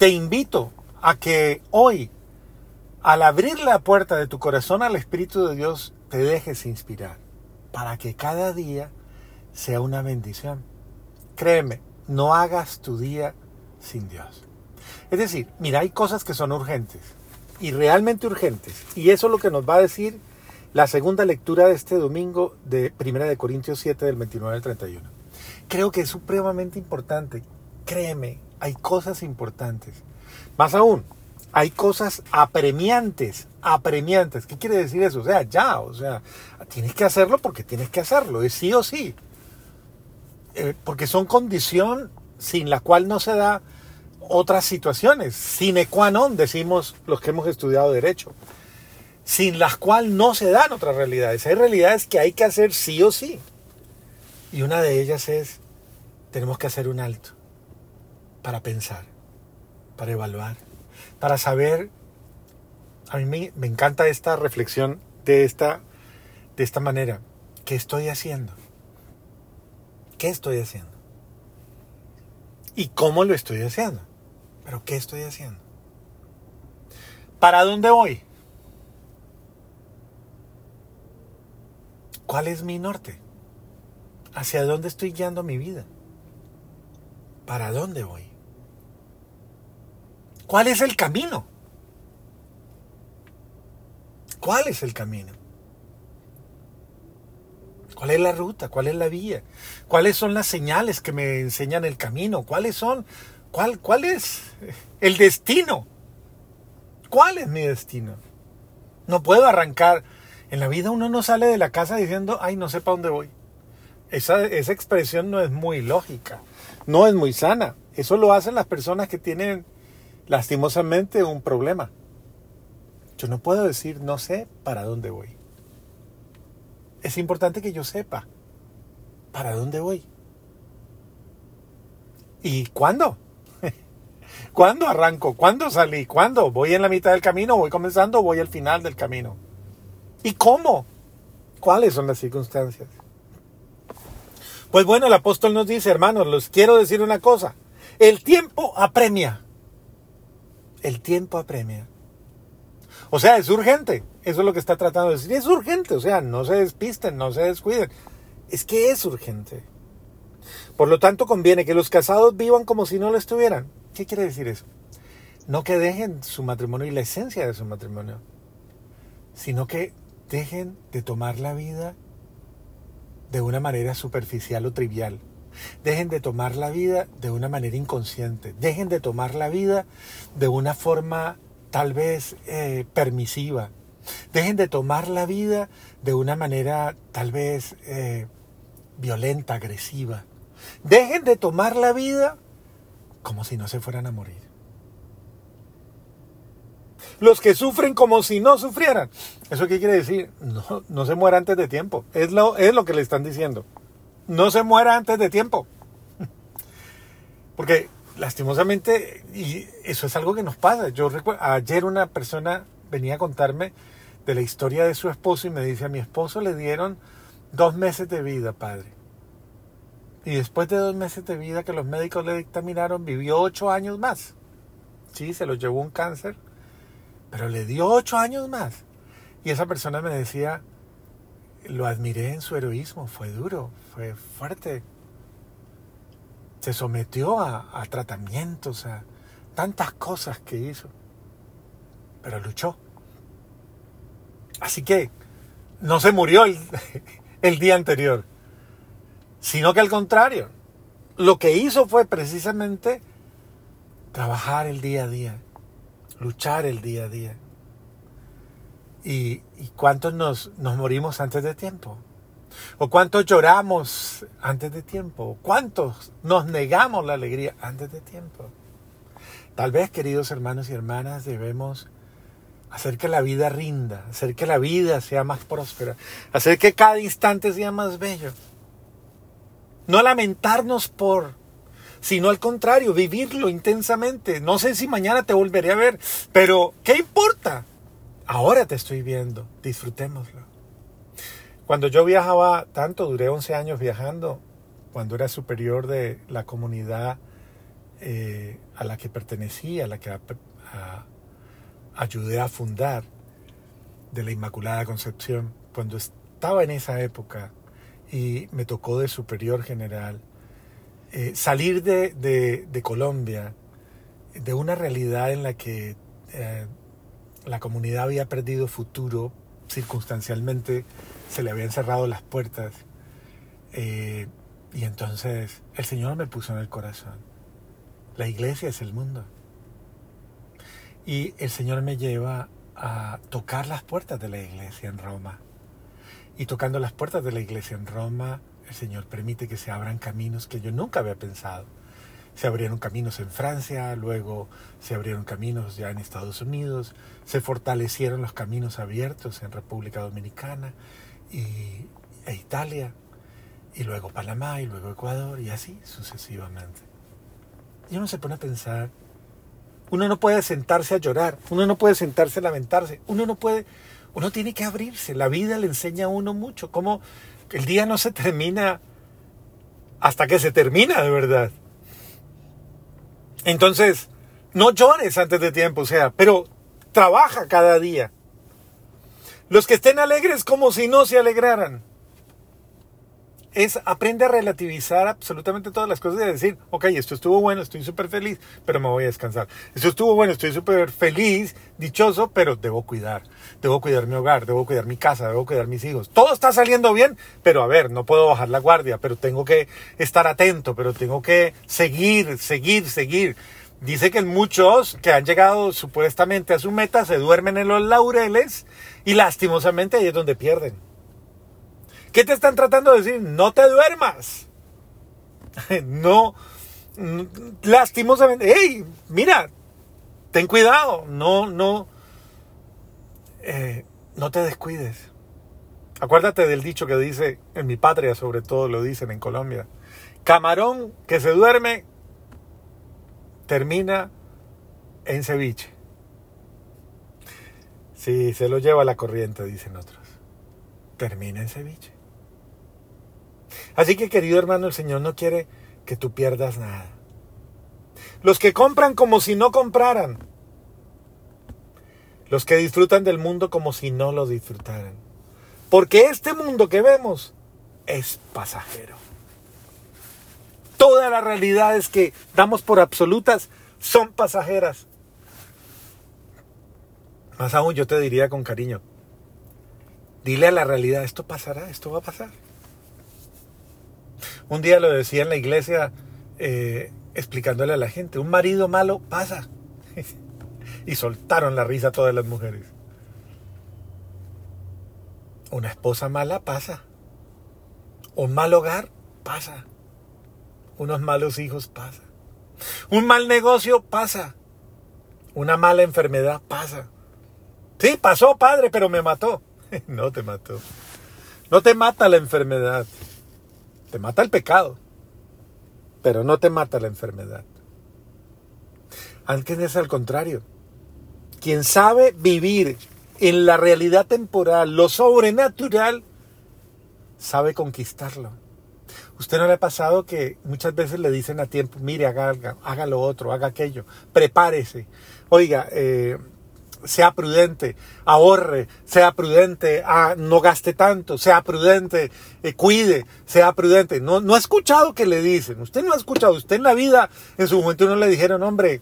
te invito a que hoy, al abrir la puerta de tu corazón al Espíritu de Dios, te dejes inspirar para que cada día sea una bendición. Créeme, no hagas tu día sin Dios. Es decir, mira, hay cosas que son urgentes y realmente urgentes. Y eso es lo que nos va a decir la segunda lectura de este domingo de 1 de Corintios 7 del 29 al 31. Creo que es supremamente importante. Créeme, hay cosas importantes. Más aún, hay cosas apremiantes, apremiantes. ¿Qué quiere decir eso? O sea, ya, o sea, tienes que hacerlo porque tienes que hacerlo, es sí o sí. Eh, porque son condición sin la cual no se da otras situaciones, sine qua non, decimos los que hemos estudiado derecho, sin las cuales no se dan otras realidades. Hay realidades que hay que hacer sí o sí. Y una de ellas es, tenemos que hacer un alto para pensar, para evaluar, para saber, a mí me, encanta esta reflexión de esta, de esta manera, ¿qué estoy haciendo? ¿Qué estoy haciendo? ¿Y cómo lo estoy haciendo? Pero ¿qué estoy haciendo? ¿Para dónde voy? ¿Cuál es mi norte? ¿Hacia dónde estoy guiando mi vida? ¿Para dónde voy? ¿Cuál es el camino? ¿Cuál es el camino? ¿Cuál es la ruta? ¿Cuál es la vía? ¿Cuáles son las señales que me enseñan el camino? ¿Cuáles son? ¿Cuál, cuál es el destino? ¿Cuál es mi destino? No puedo arrancar. En la vida uno no sale de la casa diciendo, ay, no sé para dónde voy. Esa, esa expresión no es muy lógica, no es muy sana. Eso lo hacen las personas que tienen lastimosamente un problema. Yo no puedo decir, no sé para dónde voy es importante que yo sepa para dónde voy. ¿Y cuándo? ¿Cuándo arranco? ¿Cuándo salí? ¿Cuándo? ¿Voy en la mitad del camino? ¿Voy comenzando? ¿Voy al final del camino? ¿Y cómo? ¿Cuáles son las circunstancias? Pues bueno, el apóstol nos dice, hermanos, les quiero decir una cosa. El tiempo apremia. El tiempo apremia. O sea, es urgente. Eso es lo que está tratando de decir. Es urgente. O sea, no se despisten, no se descuiden. Es que es urgente. Por lo tanto, conviene que los casados vivan como si no lo estuvieran. ¿Qué quiere decir eso? No que dejen su matrimonio y la esencia de su matrimonio, sino que dejen de tomar la vida de una manera superficial o trivial. Dejen de tomar la vida de una manera inconsciente. Dejen de tomar la vida de una forma tal vez eh, permisiva. Dejen de tomar la vida de una manera tal vez eh, violenta, agresiva. Dejen de tomar la vida como si no se fueran a morir. Los que sufren como si no sufrieran. ¿Eso qué quiere decir? No, no se muera antes de tiempo. Es lo, es lo que le están diciendo. No se muera antes de tiempo. Porque lastimosamente, y eso es algo que nos pasa. Yo recuerdo, ayer una persona venía a contarme de la historia de su esposo y me dice, a mi esposo le dieron dos meses de vida, padre. Y después de dos meses de vida que los médicos le dictaminaron, vivió ocho años más. Sí, se lo llevó un cáncer, pero le dio ocho años más. Y esa persona me decía, lo admiré en su heroísmo, fue duro, fue fuerte, se sometió a, tratamientos, a tantas cosas que hizo, pero luchó. Así que no se murió el, el, día anterior, sino que al contrario, lo que hizo fue precisamente trabajar el día a día, luchar el día a día. ¿Y, cuántos nos, nos morimos antes de tiempo? ¿O cuántos lloramos antes de tiempo? ¿Cuántos nos negamos la alegría antes de tiempo? Tal vez, queridos hermanos y hermanas, debemos hacer que la vida rinda, hacer que la vida sea más próspera, hacer que cada instante sea más bello. No lamentarnos por, sino al contrario, vivirlo intensamente. No sé si mañana te volveré a ver, pero ¿qué importa? Ahora te estoy viendo, disfrutémoslo. Cuando yo viajaba tanto, duré 11 años viajando, cuando era superior de la comunidad eh, a la que pertenecí, a la que ayudé a fundar, de la Inmaculada Concepción, cuando estaba en esa época y me tocó de superior general, eh, salir de, Colombia, de una realidad en la que eh, la comunidad había perdido futuro, circunstancialmente se le habían cerrado las puertas, eh, y entonces el Señor me puso en el corazón, la iglesia es el mundo. Y el Señor me lleva a tocar las puertas de la iglesia en Roma. Y tocando las puertas de la iglesia en Roma, el Señor permite que se abran caminos que yo nunca había pensado. Se abrieron caminos en Francia, luego se abrieron caminos ya en Estados Unidos, se fortalecieron los caminos abiertos en República Dominicana y, e Italia, y luego Panamá, y luego Ecuador, y así sucesivamente. Y uno se pone a pensar uno no puede sentarse a llorar, uno no puede sentarse a lamentarse, uno no puede, uno tiene que abrirse. La vida le enseña a uno mucho, como el día no se termina hasta que se termina de verdad. Entonces, no llores antes de tiempo, o sea, pero trabaja cada día. Los que estén alegres como si no se alegraran es aprende a relativizar absolutamente todas las cosas y decir, ok, esto estuvo bueno, estoy súper feliz, pero me voy a descansar. Esto estuvo bueno, estoy súper feliz, dichoso, pero debo cuidar. Debo cuidar mi hogar, debo cuidar mi casa, debo cuidar mis hijos. Todo está saliendo bien, pero a ver, no puedo bajar la guardia, pero tengo que estar atento, pero tengo que seguir, seguir, seguir. Dice que muchos que han llegado supuestamente a su meta se duermen en los laureles y lastimosamente ahí es donde pierden. ¿Qué te están tratando de decir? No te duermas. No, lastimosamente, hey, mira, ten cuidado, no, no, eh, no te descuides. Acuérdate del dicho que dice, en mi patria sobre todo lo dicen en Colombia, camarón que se duerme termina en ceviche. Si se lo lleva la corriente, dicen otros. Termina en ceviche. Así que querido hermano, el Señor no quiere que tú pierdas nada. Los que compran como si no compraran. Los que disfrutan del mundo como si no lo disfrutaran. Porque este mundo que vemos es pasajero. Todas las realidades que damos por absolutas son pasajeras. Más aún yo te diría con cariño, dile a la realidad, esto pasará, esto va a pasar. Un día lo decía en la iglesia eh, explicándole a la gente, un marido malo pasa. y soltaron la risa todas las mujeres. Una esposa mala pasa. Un mal hogar pasa. Unos malos hijos pasa. Un mal negocio pasa. Una mala enfermedad pasa. Sí, pasó, padre, pero me mató. no te mató. No te mata la enfermedad. Te mata el pecado, pero no te mata la enfermedad. Antes es al contrario. Quien sabe vivir en la realidad temporal, lo sobrenatural, sabe conquistarlo. ¿Usted no le ha pasado que muchas veces le dicen a tiempo, mire, haga, haga lo otro, haga aquello, prepárese? Oiga, eh, sea prudente, ahorre, sea prudente, ah, no gaste tanto, sea prudente, eh, cuide, sea prudente. No, no ha escuchado que le dicen, usted no ha escuchado, usted en la vida, en su momento no le dijeron, hombre,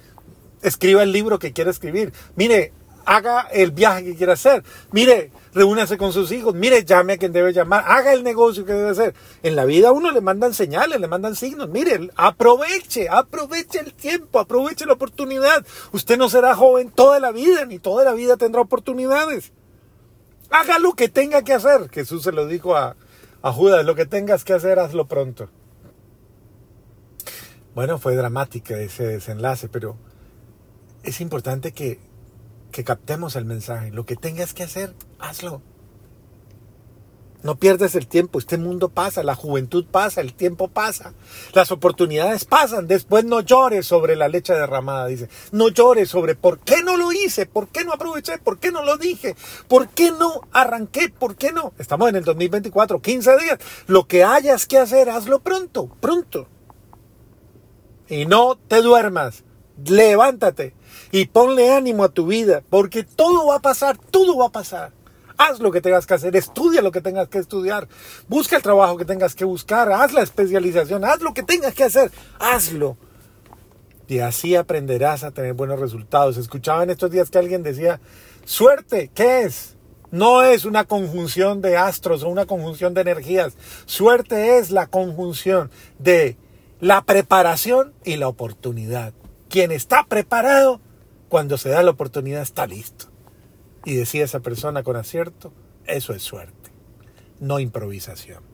escriba el libro que quiere escribir, mire, haga el viaje que quiere hacer, mire, reúnase con sus hijos, mire, llame a quien debe llamar, haga el negocio que debe hacer. En la vida uno le mandan señales, le mandan signos, mire, aproveche, aproveche el tiempo, aproveche la oportunidad. Usted no será joven toda la vida, ni toda la vida tendrá oportunidades. Haga lo que tenga que hacer. Jesús se lo dijo a, a Judas, lo que tengas que hacer, hazlo pronto. Bueno, fue dramática ese desenlace, pero es importante que que captemos el mensaje. Lo que tengas que hacer, hazlo. No pierdes el tiempo, este mundo pasa, la juventud pasa, el tiempo pasa, las oportunidades pasan, después no llores sobre la leche derramada, dice, no llores sobre por qué no lo hice, por qué no aproveché, por qué no lo dije, por qué no arranqué, por qué no. Estamos en el 2024, 15 días, lo que hayas que hacer, hazlo pronto, pronto. Y no te duermas, levántate y ponle ánimo a tu vida, porque todo va a pasar, todo va a pasar. Haz lo que tengas que hacer, estudia lo que tengas que estudiar, busca el trabajo que tengas que buscar, haz la especialización, haz lo que tengas que hacer, hazlo. Y así aprenderás a tener buenos resultados. Escuchaba en estos días que alguien decía, suerte, ¿qué es? No es una conjunción de astros o una conjunción de energías. Suerte es la conjunción de la preparación y la oportunidad. Quien está preparado, cuando se da la oportunidad, está listo. Y decía esa persona con acierto, eso es suerte, no improvisación.